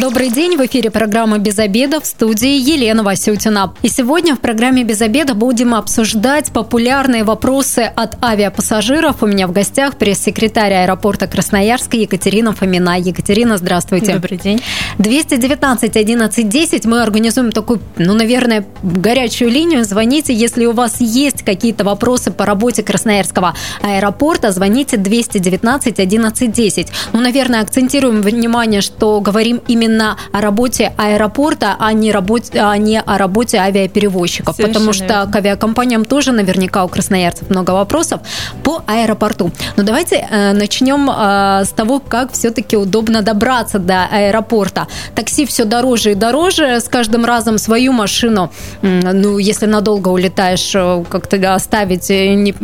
Добрый день, в эфире программа «Без обеда» в студии Елена Васютина. И сегодня в программе «Без обеда» будем обсуждать популярные вопросы от авиапассажиров. У меня в гостях пресс-секретарь аэропорта Красноярска Екатерина Фомина. Екатерина, здравствуйте. Добрый день. 219 11 10 мы организуем такую, ну, наверное, горячую линию. Звоните, если у вас есть какие-то вопросы по работе Красноярского аэропорта, звоните 219 11 10. Ну, наверное, акцентируем внимание, что говорим именно именно о работе аэропорта, а не, работе, а не о работе авиаперевозчиков. Совершенно потому что верно. к авиакомпаниям тоже наверняка у красноярцев много вопросов по аэропорту. Но давайте э, начнем э, с того, как все-таки удобно добраться до аэропорта. Такси все дороже и дороже, с каждым разом свою машину, ну, если надолго улетаешь, э, как-то оставить э, не,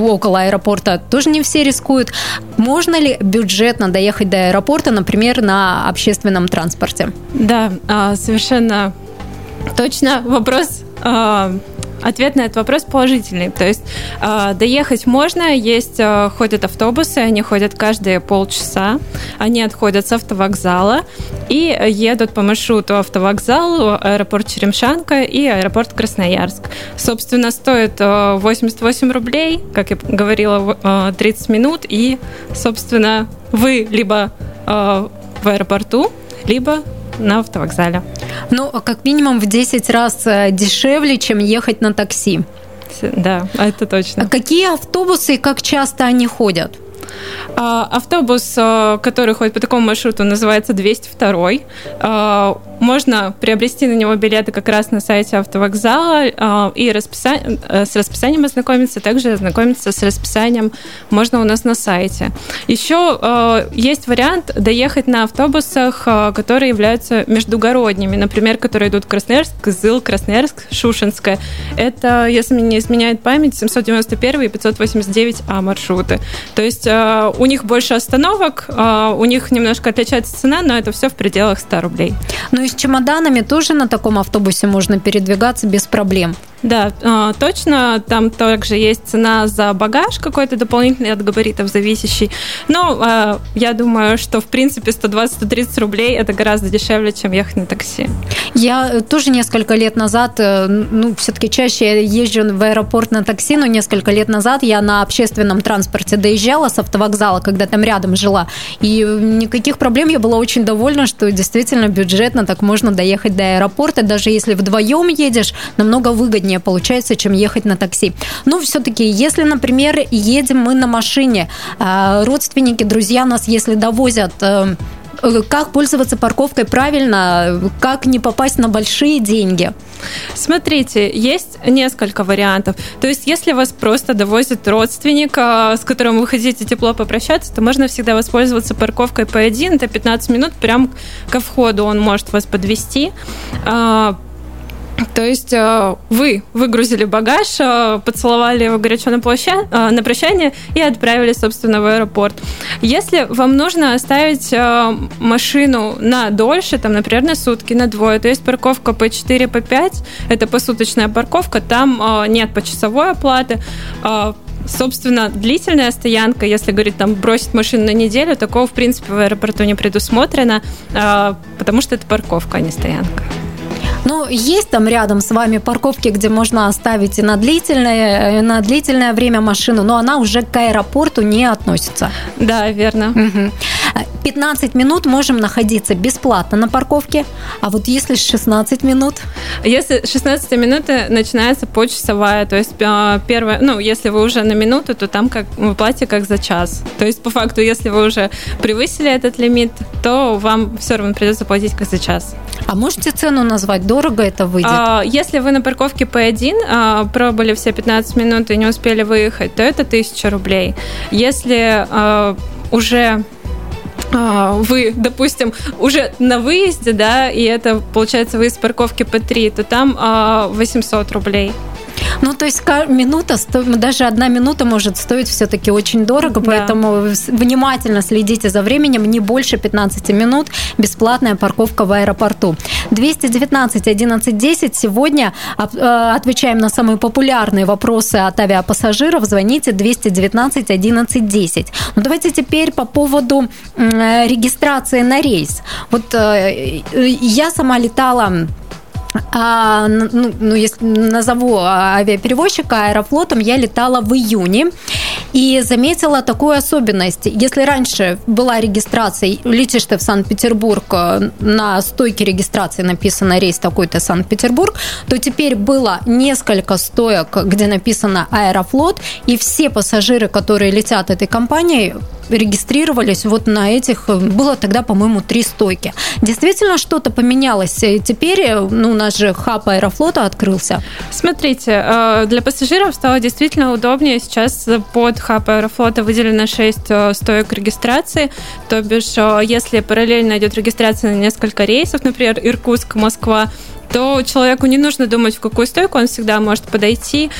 около аэропорта тоже не все рискуют. Можно ли бюджетно доехать до аэропорта, например, на общественном транспорте. Да, а, совершенно точно. Вопрос а, Ответ на этот вопрос положительный. То есть э, доехать можно, есть э, ходят автобусы, они ходят каждые полчаса, они отходят с автовокзала и едут по маршруту автовокзал, аэропорт Черемшанка и аэропорт Красноярск. Собственно, стоит э, 88 рублей, как я говорила, э, 30 минут, и, собственно, вы либо э, в аэропорту, либо на автовокзале. Ну, а как минимум в 10 раз э, дешевле, чем ехать на такси. Да, это точно. А какие автобусы и как часто они ходят? А, автобус, э, который ходит по такому маршруту, называется 202. Можно приобрести на него билеты как раз на сайте автовокзала а, и расписа... Э, с расписанием ознакомиться, также ознакомиться с расписанием можно у нас на сайте. Еще есть вариант доехать на автобусах, которые являются междугородними, например, которые идут Красноярск, Кызыл, Красноярск, Шушинская. Это, если мне не изменяет память, 791 и 589А маршруты. То есть Э, у них больше остановок, э, у них немножко отличается цена, но это все в пределах 100 рублей. Ну и с чемоданами тоже на таком автобусе можно передвигаться без проблем. Да, а, точно. Там также есть цена за багаж какой-то дополнительный от габаритов зависящий. Но а, я думаю, что в принципе 120-130 рублей это гораздо дешевле, чем ехать на такси. Я тоже несколько лет назад, э, ну, все-таки чаще езжу в аэропорт на такси, но несколько лет назад я на общественном транспорте доезжала с автовокзала, когда там рядом жила. И никаких проблем, я была очень довольна, что действительно бюджетно так можно доехать до аэропорта. Даже если вдвоем едешь, намного выгоднее удобнее получается, чем ехать на такси. Но все-таки, если, например, едем мы на машине, а, родственники, друзья нас, если довозят э, как пользоваться парковкой правильно, как не попасть на большие деньги? Смотрите, есть несколько вариантов. То есть, если вас просто довозит родственник, а, с которым вы хотите тепло попрощаться, то можно всегда воспользоваться парковкой P1. Это 15 минут прямо ко входу он может вас подвести а, то есть э, вы выгрузили багаж, э, поцеловали его горячо на, площа... Э, на прощание и отправили, собственно, в аэропорт. Если вам нужно оставить машину на дольше, там, например, на сутки, на двое, то есть парковка по 4, по 5, это посуточная парковка, там нет почасовой оплаты, Собственно, длительная стоянка, если говорить, там, бросить машину на неделю, такого, в принципе, в аэропорту не предусмотрено, потому что это парковка, а не стоянка. Ну, есть там рядом с вами парковки, где можно оставить и на длительное, на длительное время машину, но она уже к аэропорту не относится. Да, верно. Угу. 15 минут можем находиться бесплатно на парковке, а вот если 16 минут? Если 16 минуты начинается почасовая, то есть а, первое, ну, если вы уже на минуту, то там как вы платите как за час. То есть по факту, если вы уже превысили этот лимит, то вам все равно придется платить как за час. А можете цену назвать? Дорого это выйдет? А, если вы на парковке P1 а, пробыли все 15 минут и не успели выехать, то это 1000 рублей. Если а, уже а, вы, допустим, уже на выезде, да, и это получается вы из парковки P3, то там 800 а, рублей. Ну, то есть минута, даже одна минута может стоить все-таки очень дорого, да. поэтому внимательно следите за временем, не больше 15 минут, бесплатная парковка в аэропорту. 219 11 10 сегодня э, отвечаем на самые популярные вопросы от авиапассажиров. Звоните 219 11 10. Ну, давайте теперь по поводу регистрации на рейс. Вот э, я сама летала а, ну, ну, если назову авиаперевозчика аэрофлотом, я летала в июне и заметила такую особенность. Если раньше была регистрация, летишь ты в Санкт-Петербург, э, на стойке регистрации написано рейс такой-то Санкт-Петербург, то теперь было несколько стоек, где написано Аэрофлот, и все пассажиры, которые летят этой компанией, регистрировались вот на этих, было тогда, по-моему, три стойки. Действительно что-то поменялось. И теперь, ну, у нас же хаб Аэрофлота открылся. Смотрите, э, для пассажиров стало действительно удобнее. Сейчас под хаб Аэрофлота выделено 6 э, стоек регистрации. То бишь, э, если параллельно идет регистрация на несколько рейсов, например, Иркутск, Москва, то человеку не нужно думать, в какую стойку он всегда может подойти,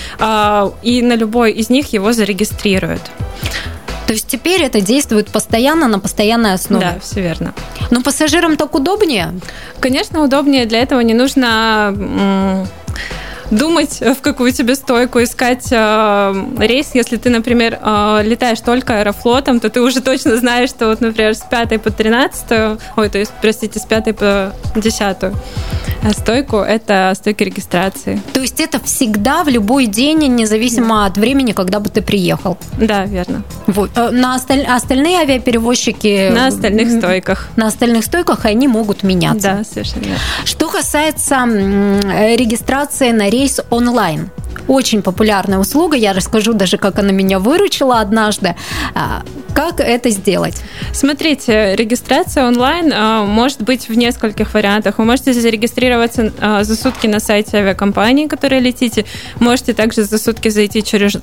и на любой из них его зарегистрируют. То есть теперь это действует постоянно на постоянной основе. Да, все верно. Но пассажирам так удобнее? Конечно, удобнее. Для этого не нужно думать, в какую тебе стойку искать э, рейс. Если ты, например, э, летаешь только аэрофлотом, то ты уже точно знаешь, что вот, например, с 5 по 13, ой, то есть, простите, с 5 по 10 а стойку – это стойка регистрации. То есть это всегда в любой день, независимо да. от времени, когда бы ты приехал? Да, верно. Вот. Э, на осталь... остальные авиаперевозчики… На остальных стойках. На остальных стойках они могут меняться. Да, совершенно Что касается регистрации на рейс онлайн – очень популярная услуга. Я расскажу даже, как она меня выручила однажды. А, как это сделать? Смотрите, регистрация онлайн а, может быть в нескольких вариантах. Вы можете зарегистрироваться а, за сутки на сайте авиакомпании, которой летите. Можете также за сутки зайти через,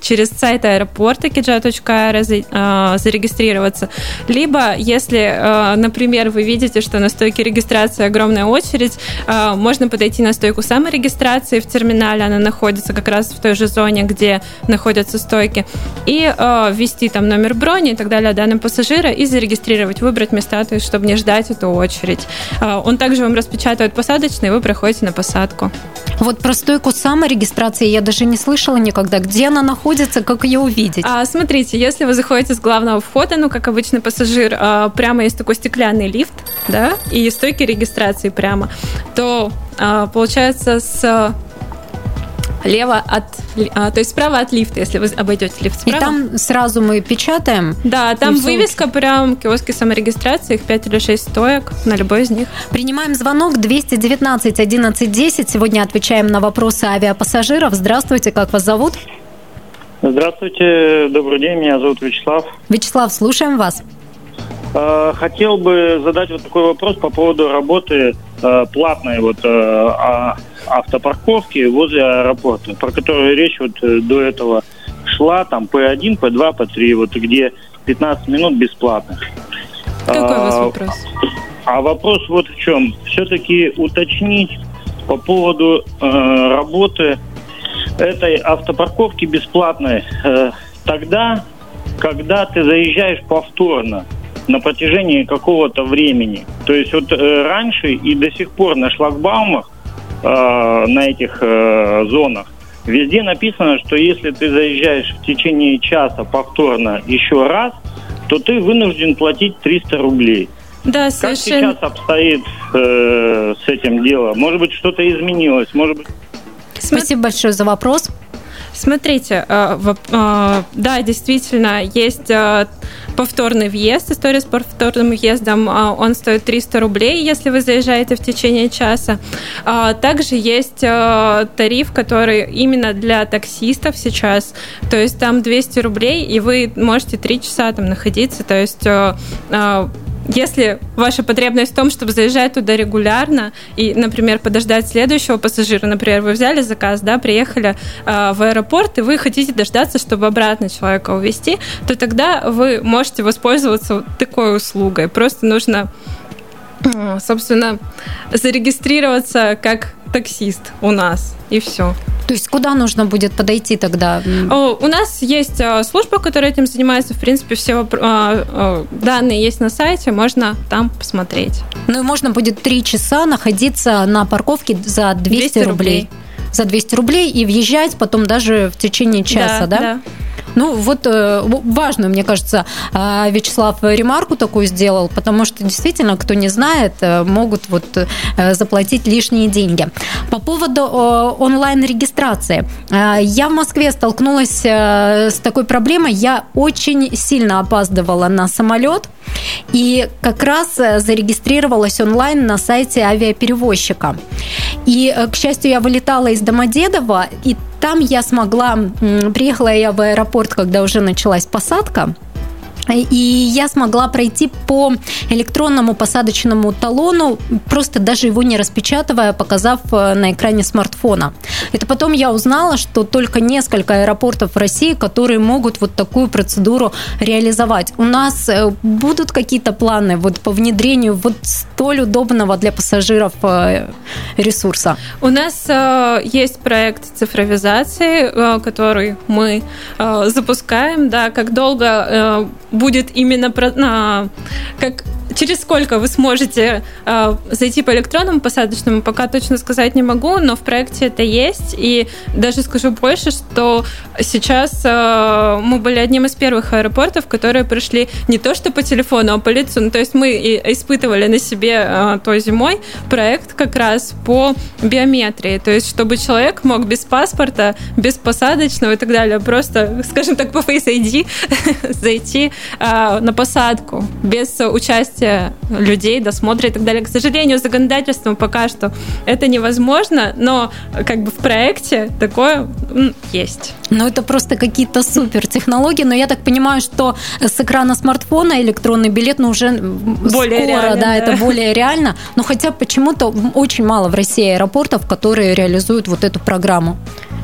через сайт аэропорта kija.air зарегистрироваться. Либо, если, например, вы видите, что на стойке регистрации огромная очередь, можно подойти на стойку саморегистрации в терминале, она находится как раз в той же зоне, где находятся стойки, и э, ввести там номер брони и так далее данным пассажира и зарегистрировать, выбрать места, то есть чтобы не ждать эту очередь. Э, он также вам распечатывает посадочный, и вы проходите на посадку. Вот про стойку саморегистрации я даже не слышала никогда. Где она находится, как ее увидеть? А, смотрите, если вы заходите с главного входа, ну, как обычный пассажир, а, прямо есть такой стеклянный лифт, да, и стойки регистрации прямо, то а, получается с лево от, а, то есть справа от лифта, если вы обойдете лифт справа. И там сразу мы печатаем? Да, там вывеска прям киоски саморегистрации, их 5 или 6 стоек на любой из них. Принимаем звонок 219 11 10. Сегодня отвечаем на вопросы авиапассажиров. Здравствуйте, как вас зовут? Здравствуйте, добрый день, меня зовут Вячеслав. Вячеслав, слушаем вас. А, хотел бы задать вот такой вопрос по поводу работы э, платной вот э, а, автопарковки возле аэропорта, про которую речь вот э, до этого шла, там P1, P2, P3, вот где 15 минут бесплатных. Какой а, у вас вопрос? А вопрос вот в чем. Все-таки уточнить по поводу э, работы этой автопарковки бесплатной э, тогда, когда ты заезжаешь повторно на протяжении какого-то времени. То есть вот э, раньше и до сих пор на шлагбаумах э, на этих э, зонах везде написано, что если ты заезжаешь в течение часа повторно еще раз, то ты вынужден платить 300 рублей. Да, совершенно. Как сейчас обстоит э, с этим делом? Может быть, что-то изменилось? Может быть... Спасибо большое за вопрос. Смотрите, э, э, да, действительно, есть э, повторный въезд, история с повторным въездом, он стоит 300 рублей, если вы заезжаете в течение часа. Также есть тариф, который именно для таксистов сейчас, то есть там 200 рублей, и вы можете 3 часа там находиться, то есть если ваша потребность в том, чтобы заезжать туда регулярно и, например, подождать следующего пассажира, например, вы взяли заказ, да, приехали э, в аэропорт, и вы хотите дождаться, чтобы обратно человека увезти, то тогда вы можете воспользоваться такой услугой. Просто нужно, собственно, зарегистрироваться как таксист у нас, и все. То есть куда нужно будет подойти тогда? У нас есть а, служба, которая этим занимается. В принципе, все а, а, данные есть на сайте, можно там посмотреть. Ну и можно будет три часа находиться на парковке за 200, 200 рублей. рублей. За 200 рублей и въезжать потом даже в течение часа, да? Да, да. Ну, вот э, важную, мне кажется, э, Вячеслав ремарку такую сделал, потому что действительно, кто не знает, э, могут вот заплатить лишние деньги. По поводу онлайн-регистрации. Я в Москве столкнулась с такой проблемой. Я очень сильно опаздывала на самолет. И как раз зарегистрировалась онлайн на сайте авиаперевозчика. И, к счастью, я вылетала из Домодедова, и там я смогла, приехала я в аэропорт, когда уже началась посадка, и я смогла пройти по электронному посадочному талону, просто даже его не распечатывая, показав э, на экране смартфона. Это потом я узнала, что только несколько аэропортов в России, которые могут вот такую процедуру реализовать. У нас э, будут какие-то планы вот по внедрению вот столь удобного для пассажиров э, ресурса? У нас есть проект цифровизации, который мы запускаем. Да, как долго будет именно про, на, как через сколько вы сможете э, зайти по электронному посадочному, пока точно сказать не могу, но в проекте это есть. И даже скажу больше, что сейчас э, мы были одним из первых аэропортов, которые пришли не то что по телефону, а по лицу. Ну, то есть мы и испытывали на себе э, той зимой проект как раз по биометрии. То есть чтобы человек мог без паспорта, без посадочного и так далее, просто, скажем так, по Face ID зайти э, на посадку без участия участие людей, досмотра и так далее. К сожалению, законодательством пока что это невозможно, но как бы в проекте такое есть. Ну, это просто какие-то супер технологии, но я так понимаю, что с экрана смартфона электронный билет, ну, уже более скоро, реально, да, да, это более реально. Но хотя почему-то очень мало в России аэропортов, которые реализуют вот эту программу.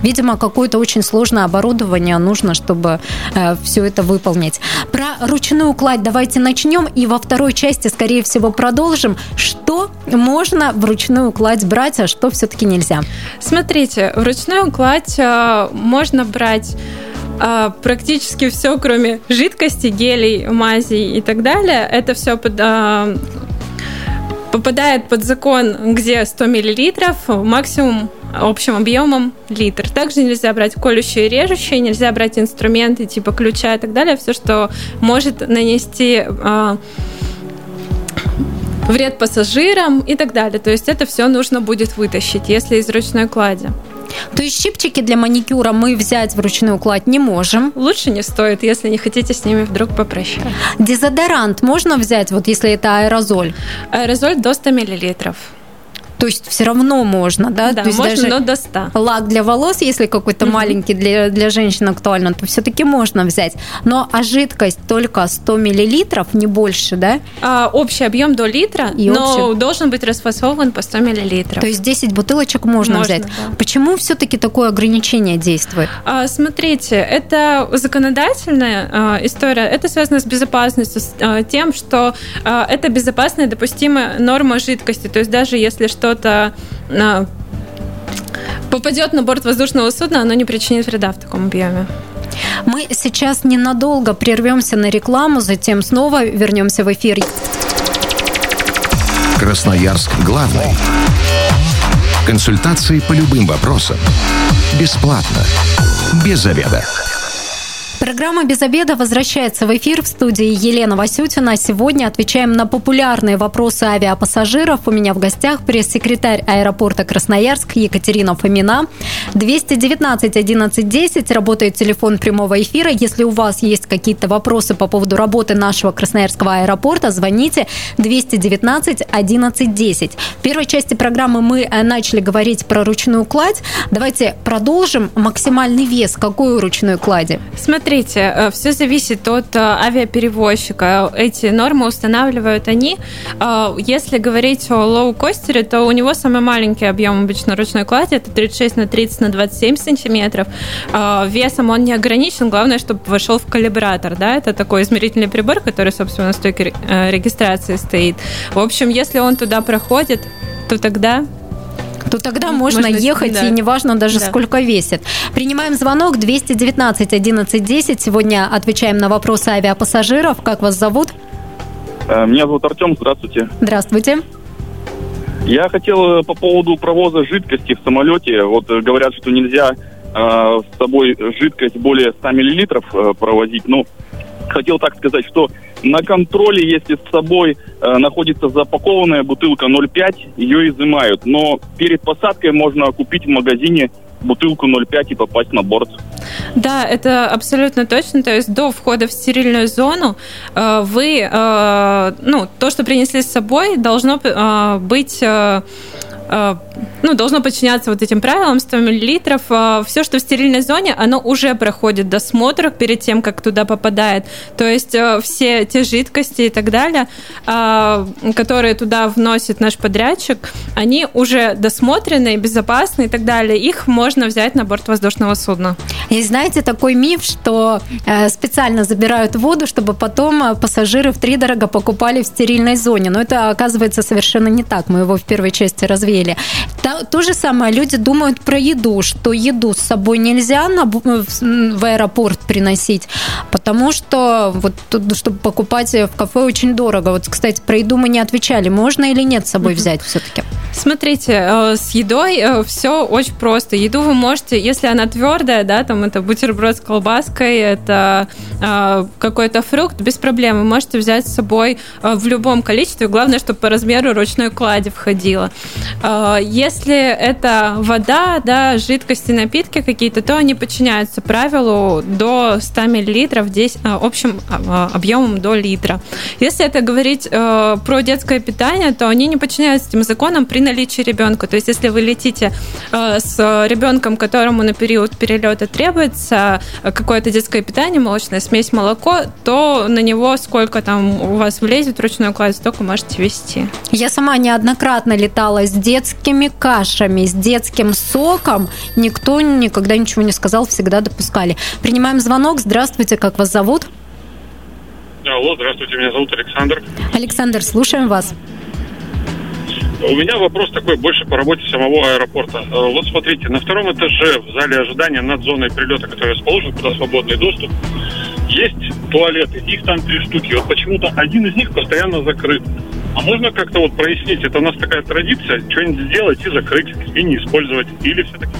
Видимо, какое-то очень сложное оборудование нужно, чтобы э, все это выполнить. Про ручную кладь давайте начнем и во второй части, скорее всего, продолжим. Что можно в ручную кладь брать, а что все-таки нельзя? Смотрите, в ручную кладь э, можно брать э, практически все, кроме жидкости, гелей, мазей и так далее. Это все под, э, попадает под закон, где 100 миллилитров, максимум общим объемом литр. Также нельзя брать колющие и режущие, нельзя брать инструменты типа ключа и так далее, все, что может нанести э, вред пассажирам и так далее. То есть это все нужно будет вытащить, если из ручной клади. То есть щипчики для маникюра мы взять вручную кладь не можем. Лучше не стоит, если не хотите с ними вдруг попрощаться. Дезодорант можно взять, вот если это аэрозоль? Аэрозоль до 100 миллилитров. То есть все равно можно, да? Да, то есть можно, даже но до 100. Лак для волос, если какой-то mm маленький для, для женщин актуально, то все-таки можно взять. Но а жидкость только 100 миллилитров, не больше, да? А, общий объем до литра, И но общий... должен быть расфасован по 100 миллилитров. То есть 10 бутылочек можно, можно взять. Да. Почему все-таки такое ограничение действует? А, смотрите, это законодательная а, история, это связано с безопасностью, с а, тем, что а, это безопасная допустимая норма жидкости. То есть даже если что что-то а, попадет на борт воздушного судна, оно не причинит вреда в таком объеме. Мы сейчас ненадолго прервемся на рекламу, затем снова вернемся в эфир. Красноярск главный. Консультации по любым вопросам. Бесплатно. Без заведа. Программа «Без обеда» возвращается в эфир в студии Елена Васютина. Сегодня отвечаем на популярные вопросы авиапассажиров. У меня в гостях пресс-секретарь аэропорта Красноярск Екатерина Фомина. 219 11 10 работает телефон прямого эфира. Если у вас есть какие-то вопросы по поводу работы нашего Красноярского аэропорта, звоните 219 11 10. В первой части программы мы э, начали говорить про ручную кладь. Давайте продолжим. Максимальный вес какой у ручной клади? Смотри, Смотрите, э, все зависит от э, авиаперевозчика. Эти нормы устанавливают они. Э, если говорить о лоу-костере, то у него самый маленький объем обычно ручной клади, это 36 на 30 на 27 сантиметров. Весом он не ограничен, главное, чтобы вошел в калибратор. Да? Это такой измерительный прибор, который, собственно, на стойке регистрации стоит. В общем, если он туда проходит, то тогда то тогда можно, можно ехать, да. и неважно даже да. сколько весит. Принимаем звонок 219 11 10. Сегодня отвечаем на вопросы авиапассажиров. Как вас зовут? Э, меня зовут Артем, здравствуйте. Здравствуйте. Я хотел э, по поводу провоза жидкости в самолете. Вот э, говорят, что нельзя э, с собой жидкость более 100 миллилитров э, провозить. Ну, хотел так сказать, что на контроле, если с собой э, находится запакованная бутылка 0,5, ее изымают. Но перед посадкой можно купить в магазине бутылку 0,5 и попасть на борт. Да, это абсолютно точно. То есть до входа в стерильную зону э, вы, э, ну, то, что принесли с собой, должно э, быть Э, ну, должно подчиняться вот этим правилам 100 миллилитров. Э, Все, что в стерильной зоне, оно уже проходит досмотр перед тем, как туда попадает. То есть э, все те жидкости и так далее, которые туда вносит наш подрядчик, они уже досмотрены, безопасны и так далее. Их можно взять на борт воздушного судна. И знаете, такой миф, что специально забирают воду, чтобы потом пассажиры в три дорого покупали в стерильной зоне. Но это оказывается совершенно не так. Мы его в первой части развеяли апреле. То, то же самое люди думают про еду, что еду с собой нельзя на, в аэропорт приносить, потому что вот чтобы покупать в кафе очень дорого. Вот, кстати, про еду мы не отвечали. Можно или нет с собой взять все-таки? Смотрите, э, с едой э, все очень просто. Еду вы можете, если она твердая, да, там это бутерброд с колбаской, это э, какой-то фрукт, без проблем. Вы можете взять с собой в любом количестве. Главное, чтобы по размеру ручной клади входило. Если это вода, да, жидкости, напитки какие-то, то они подчиняются правилу до 100 мл 10, общим объемом до литра. Если это говорить про детское питание, то они не подчиняются этим законам при наличии ребенка. То есть, если вы летите э, с ребенком, которому на период перелета требуется э, какое-то детское питание, молочная смесь, молоко, то на него сколько там у вас влезет ручной кладь, столько можете вести. Я сама неоднократно летала с детскими кашами, с детским соком. Никто никогда ничего не сказал, всегда допускали. Принимаем звонок. Здравствуйте, как вас зовут? Алло, здравствуйте, меня зовут Александр. Александр, слушаем вас. У меня вопрос такой больше по работе самого аэропорта. Э, вот смотрите, на втором этаже в зале ожидания над зоной прилета, который расположен, куда свободный доступ, есть туалеты, их там три штуки. Вот почему-то один из них постоянно закрыт. А можно как-то вот прояснить, это у нас такая традиция, что-нибудь сделать и закрыть, и не использовать, или все-таки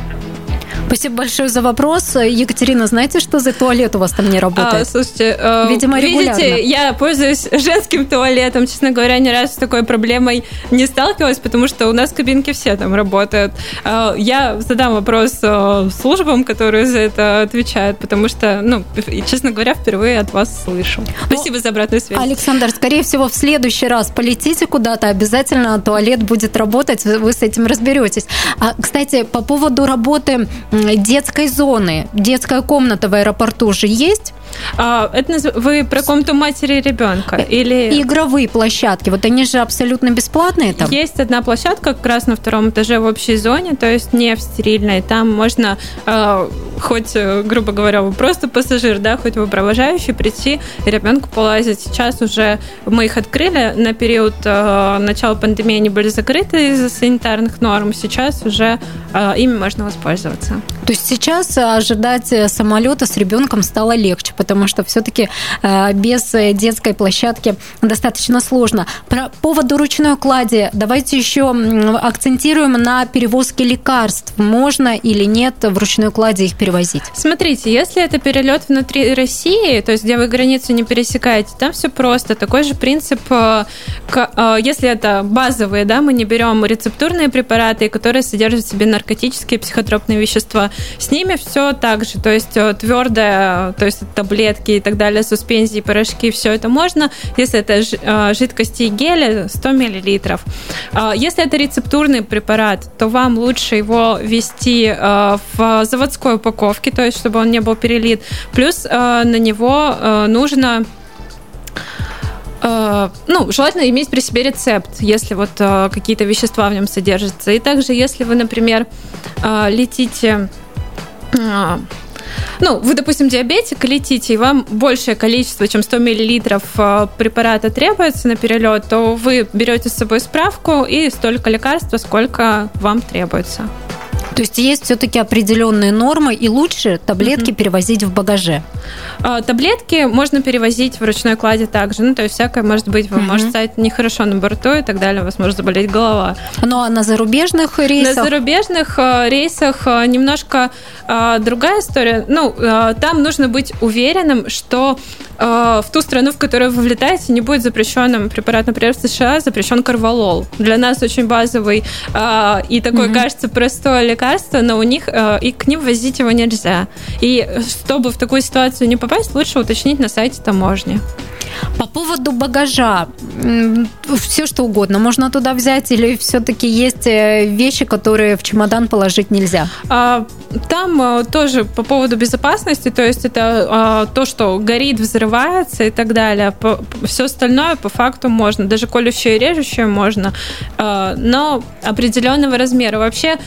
Спасибо большое за вопрос. Екатерина, знаете, что за туалет у вас там не работает? А, слушайте, э, Видимо, регулярно. видите, я пользуюсь женским туалетом. Честно говоря, ни разу с такой проблемой не сталкивалась, потому что у нас кабинки все там работают. Э, я задам вопрос э, службам, которые за это отвечают, потому что, ну, честно говоря, впервые от вас слышу. Ну, Спасибо ну, за обратную связь. Александр, скорее всего, в следующий раз полетите куда-то, обязательно туалет будет работать, вы с этим разберетесь. А, кстати, по поводу работы детской зоны. Детская комната в аэропорту же есть? А, это вы про комнату матери ребенка или игровые площадки? Вот они же абсолютно бесплатные там. Есть одна площадка как раз на втором этаже в общей зоне, то есть не в стерильной. Там можно э, хоть, э, грубо говоря, вы просто пассажир, да, хоть вы провожающий, прийти и ребенку полазить. Сейчас уже мы их открыли на период э, начала пандемии, они были закрыты из-за санитарных норм. Сейчас уже э, ими можно воспользоваться. То есть сейчас ожидать самолета с ребенком стало легче потому что все-таки э, без детской площадки достаточно сложно. Про поводу ручной клади давайте еще акцентируем на перевозке лекарств. Можно или нет в ручной кладе их перевозить? Смотрите, если это перелет внутри России, то есть где вы границу не пересекаете, там все просто. Такой же принцип, э, э, если это базовые, да, мы не берем рецептурные препараты, которые содержат в себе наркотические психотропные вещества. С ними все так же, то есть твердое, то есть это таблетки и так далее, суспензии, порошки, все это можно. Если это а, жидкости и гели, 100 мл. А, если это рецептурный препарат, то вам лучше его ввести а, в заводской упаковке, то есть чтобы он не был перелит. Плюс на него нужно ну, желательно иметь при себе рецепт, если вот какие-то вещества в нем содержатся. И также, если вы, например, летите ну, вы, допустим, диабетик, летите, и вам большее количество, чем 100 мл э, препарата требуется на перелет, то вы берете с собой справку и столько лекарства, сколько вам требуется. То есть есть все-таки определенные нормы, и лучше таблетки mm-hmm. перевозить в багаже. А, таблетки можно перевозить в ручной кладе также. Ну, то есть всякое может быть. Вы mm-hmm. можете стать нехорошо на борту и так далее. У вас может заболеть голова. Ну, а на зарубежных рейсах? На зарубежных э, рейсах э, немножко э, другая история. Ну, там нужно быть уверенным, что в ту страну, в которую вы влетаете, не будет запрещенным препарат, например, в США запрещен карвалол. Для нас очень базовый и такой, mm-hmm. кажется, простой лекарство лекарство, но у них э, и к ним возить его нельзя. И чтобы в такую ситуацию не попасть, лучше уточнить на сайте таможни. По поводу багажа, все что угодно можно туда взять или все-таки есть э, вещи, которые в чемодан положить нельзя? А, там э, тоже по поводу безопасности, то есть это а, то, что горит, взрывается и так далее. Все остальное по факту можно, даже колющее и режущее можно, а, но определенного размера. Вообще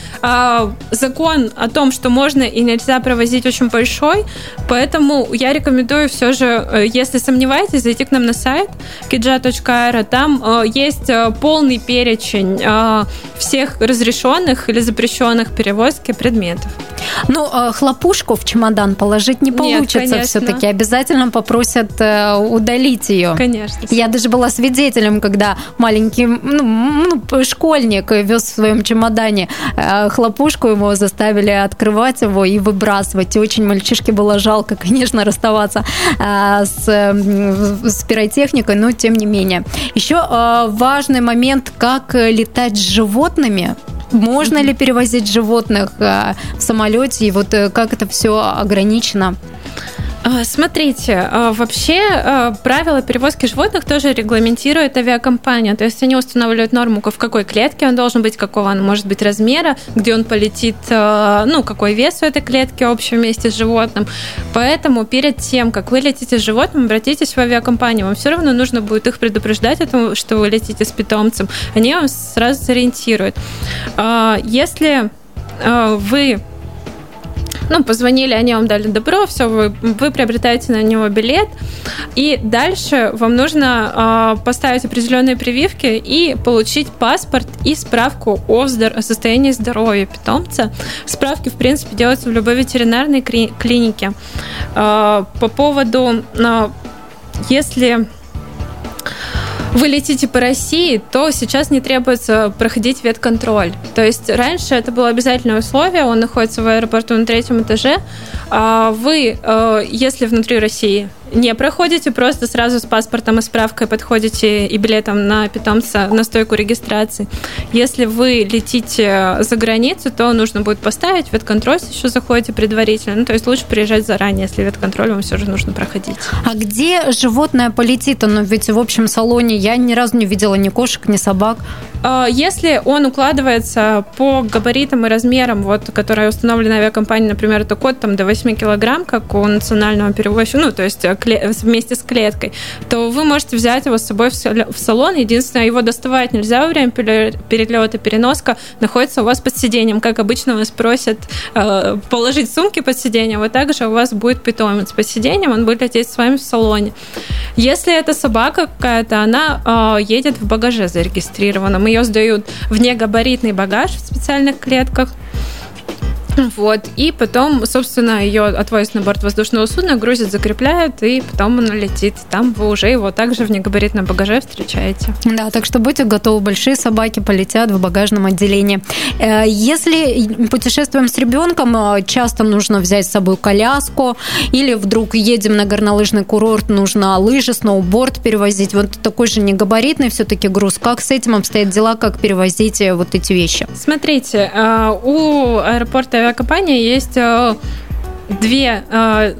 закон о том, что можно и нельзя провозить очень большой, поэтому я рекомендую все же, э, если сомневаетесь, зайти к нам на сайт kidja.aero. Там э, есть э, полный перечень всех разрешенных или запрещенных перевозки предметов. Ну, хлопушку в чемодан положить не получится все-таки. Обязательно попросят удалить ее. Конечно. Я даже была свидетелем, когда маленький ну, ну, школьник вез в своем чемодане э, хлопушку, его заставили открывать его и выбрасывать. И очень мальчишке было жалко, конечно, расставаться с, с пиротехникой, но тем не менее. Еще важный момент, как летать с животными можно ли перевозить животных э, в самолете, и вот э, как это все ограничено? А, смотрите, а, вообще а, правила перевозки животных тоже регламентирует авиакомпания. То есть они устанавливают норму, в какой клетке он должен быть, какого он может быть размера, где он полетит, ну, какой вес у этой клетки общем вместе с животным. Поэтому перед тем, как вы летите с животным, обратитесь в авиакомпанию. Вам все равно нужно будет их предупреждать о том, что вы летите с питомцем. Они вам сразу сориентируют. Если вы ну, позвонили, они вам дали добро, все, вы, вы приобретаете на него билет, и дальше вам нужно э, поставить определенные прививки и получить паспорт и справку о, здор- о состоянии здоровья питомца. Справки, в принципе, делаются в любой ветеринарной кли- клинике. Э, по поводу, э, если вы летите по России, то сейчас не требуется проходить ветконтроль. То есть раньше это было обязательное условие, он находится в аэропорту на третьем этаже. А вы, э, если внутри России не проходите, просто сразу с паспортом и справкой подходите и билетом на питомца на стойку регистрации. Если вы летите за границу, то нужно будет поставить ветконтроль, еще заходите предварительно. Ну, то есть лучше приезжать заранее, если ветконтроль вам все же нужно проходить. А где животное полетит? Оно ведь в общем салоне я ни разу не видела ни кошек, ни собак. А, если он укладывается по габаритам и размерам, вот, которые установлены авиакомпанией, например, это код там, до 8 килограмм, как у национального перевозчика, ну, то есть э, вместе с клеткой, то вы можете взять его с собой в салон. Единственное, его доставать нельзя во время перелета. Переноска находится у вас под сиденьем. Как обычно вас просят э, положить сумки под сиденье, вот так же у вас будет питомец под сиденьем, он будет лететь с вами в салоне. Если это собака какая-то, она э, едет в багаже зарегистрированном. Ее сдают в негабаритный багаж в специальных клетках. Вот. И потом, собственно, ее отвозят на борт воздушного судна, грузят, закрепляют, и потом она летит. Там вы уже его также в негабаритном багаже встречаете. Да, так что будьте готовы, большие собаки полетят в багажном отделении. Э, если путешествуем с ребенком, э, часто нужно взять с собой коляску, или вдруг едем на горнолыжный курорт, нужно лыжи, сноуборд перевозить. Вот такой же негабаритный все-таки груз. Как с этим обстоят дела, как перевозить э, вот эти вещи? Смотрите, у аэропорта авиакомпании есть э, две, э,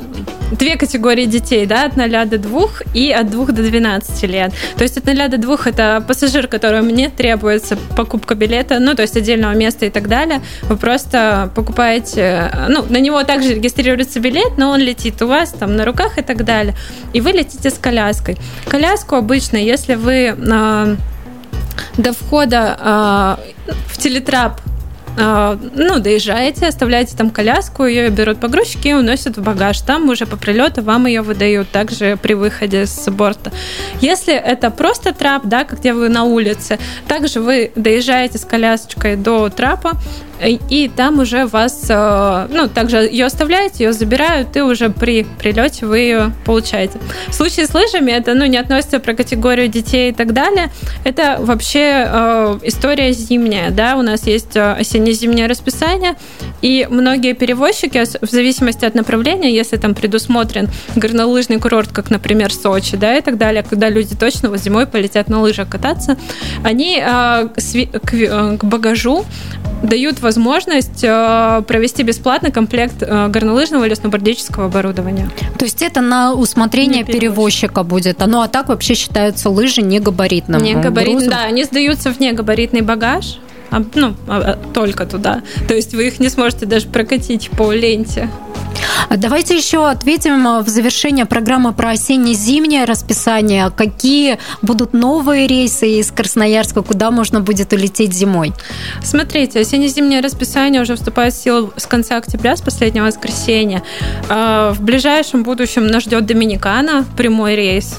две категории детей, да, от 0 до 2 и от 2 до 12 лет. То есть от 0 до 2 это пассажир, которому не требуется покупка билета, ну, то есть отдельного места и так далее. Вы просто покупаете, ну, на него также регистрируется билет, но он летит у вас там на руках и так далее. И вы летите с коляской. Коляску обычно, если вы э, до входа э, в телетрап э, ну, доезжаете, оставляете там коляску, ее берут погрузчики и уносят в багаж. Там уже по прилету вам ее выдают также при выходе с борта. Если это просто трап, да, где вы на улице, также вы доезжаете с колясочкой до трапа, и там уже вас, э, ну, также ее оставляете, ее забирают, и уже при прилете вы ее получаете. В случае с лыжами это, ну, не относится про категорию детей и так далее. Это вообще э, история зимняя, да, у нас есть э, осенне-зимнее расписание, и многие перевозчики, в зависимости от направления, если там предусмотрен горнолыжный курорт, как, например, Сочи, да, и так далее, когда люди точно вот зимой полетят на лыжах кататься, они э, к, э, к багажу дают возможность э, провести бесплатно комплект э, горнолыжного или сноубордического оборудования. То есть это на усмотрение не перевозчика будет. Ну а так вообще считаются лыжи негабаритным Не габарит, да, они сдаются в негабаритный багаж. а, ну, а, только туда. То есть вы их не сможете даже прокатить по ленте. Давайте еще ответим в завершение программы про осенне-зимнее расписание. Какие будут новые рейсы из Красноярска, куда можно будет улететь зимой? Смотрите, осенне-зимнее расписание уже вступает в силу с конца октября, с последнего воскресенья. А, в ближайшем будущем нас ждет Доминикана, прямой рейс.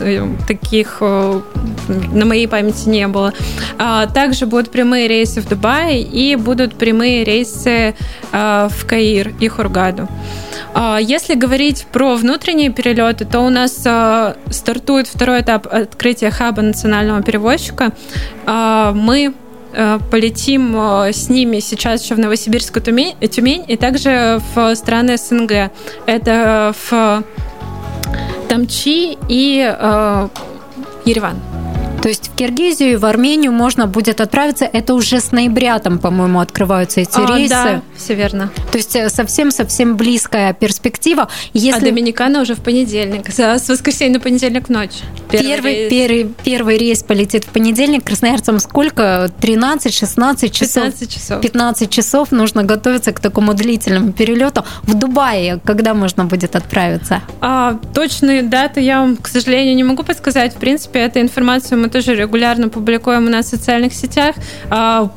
Таких э, на моей памяти не было. А, также будут прямые рейсы в Дубае и будут прямые рейсы в Каир и Хургаду. А, если говорить про внутренние перелеты, то у нас а, стартует второй этап открытия хаба национального перевозчика. А, мы полетим с ними сейчас еще в Новосибирск Тюмень, Тюмень и также в страны СНГ. Это в Тамчи и Ереван. То есть в Киргизию и в Армению можно будет отправиться. Это уже с ноября там, по-моему, открываются эти а, рейсы. Да, все верно. То есть совсем-совсем э, близкая перспектива. Если... А Доминикана уже в понедельник, с воскресенья на понедельник ночь. Первый, первый, рейс. Первый, первый рейс полетит в понедельник. Красноярцам сколько? 13-16 часов? 15 часов. 15 часов нужно готовиться к такому длительному перелету. В Дубае когда можно будет отправиться? А, точные даты я вам, к сожалению, не могу подсказать. В принципе, эту информацию мы тоже регулярно публикуем у нас в социальных сетях о,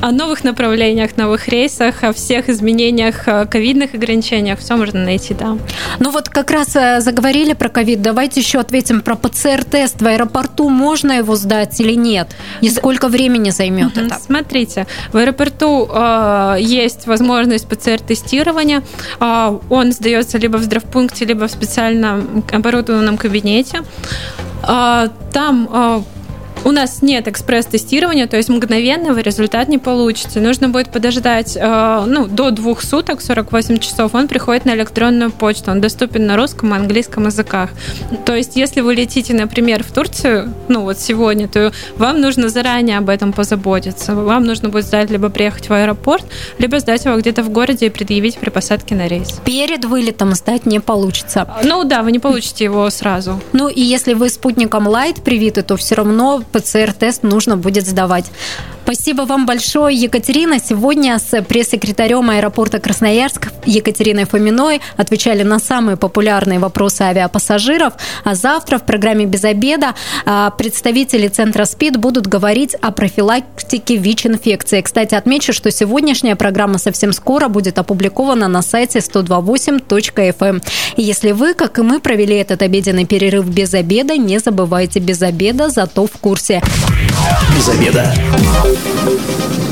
о новых направлениях, новых рейсах, о всех изменениях, ковидных ограничениях. Все можно найти там. Ну вот как раз э, заговорили про ковид. Давайте еще ответим про ПЦР-тест в аэропорту. Можно его сдать или нет? И сколько времени займет это? Смотрите, в аэропорту э, есть возможность ПЦР-тестирования. Э, он сдается либо в здравпункте, либо в специально оборудованном кабинете. Э, там э, у нас нет экспресс-тестирования, то есть мгновенного результат не получите. Нужно будет подождать э, ну, до двух суток, 48 часов. Он приходит на электронную почту. Он доступен на русском и английском языках. То есть, если вы летите, например, в Турцию, ну вот сегодня, то вам нужно заранее об этом позаботиться. Вам нужно будет сдать либо приехать в аэропорт, либо сдать его где-то в городе и предъявить при посадке на рейс. Перед вылетом сдать не получится. Ну да, вы не получите его сразу. Ну и если вы спутником Light привиты, то все равно ПЦР-тест нужно будет сдавать. Спасибо вам большое, Екатерина. Сегодня с пресс-секретарем аэропорта Красноярск Екатериной Фоминой отвечали на самые популярные вопросы авиапассажиров. А завтра в программе «Без обеда» а, представители Центра СПИД будут говорить о профилактике ВИЧ-инфекции. Кстати, отмечу, что сегодняшняя программа совсем скоро будет опубликована на сайте 128.fm. Эм. И если вы, как и мы, провели этот обеденный перерыв без обеда, не забывайте без обеда, зато в курсе. Без обеда. Thank you.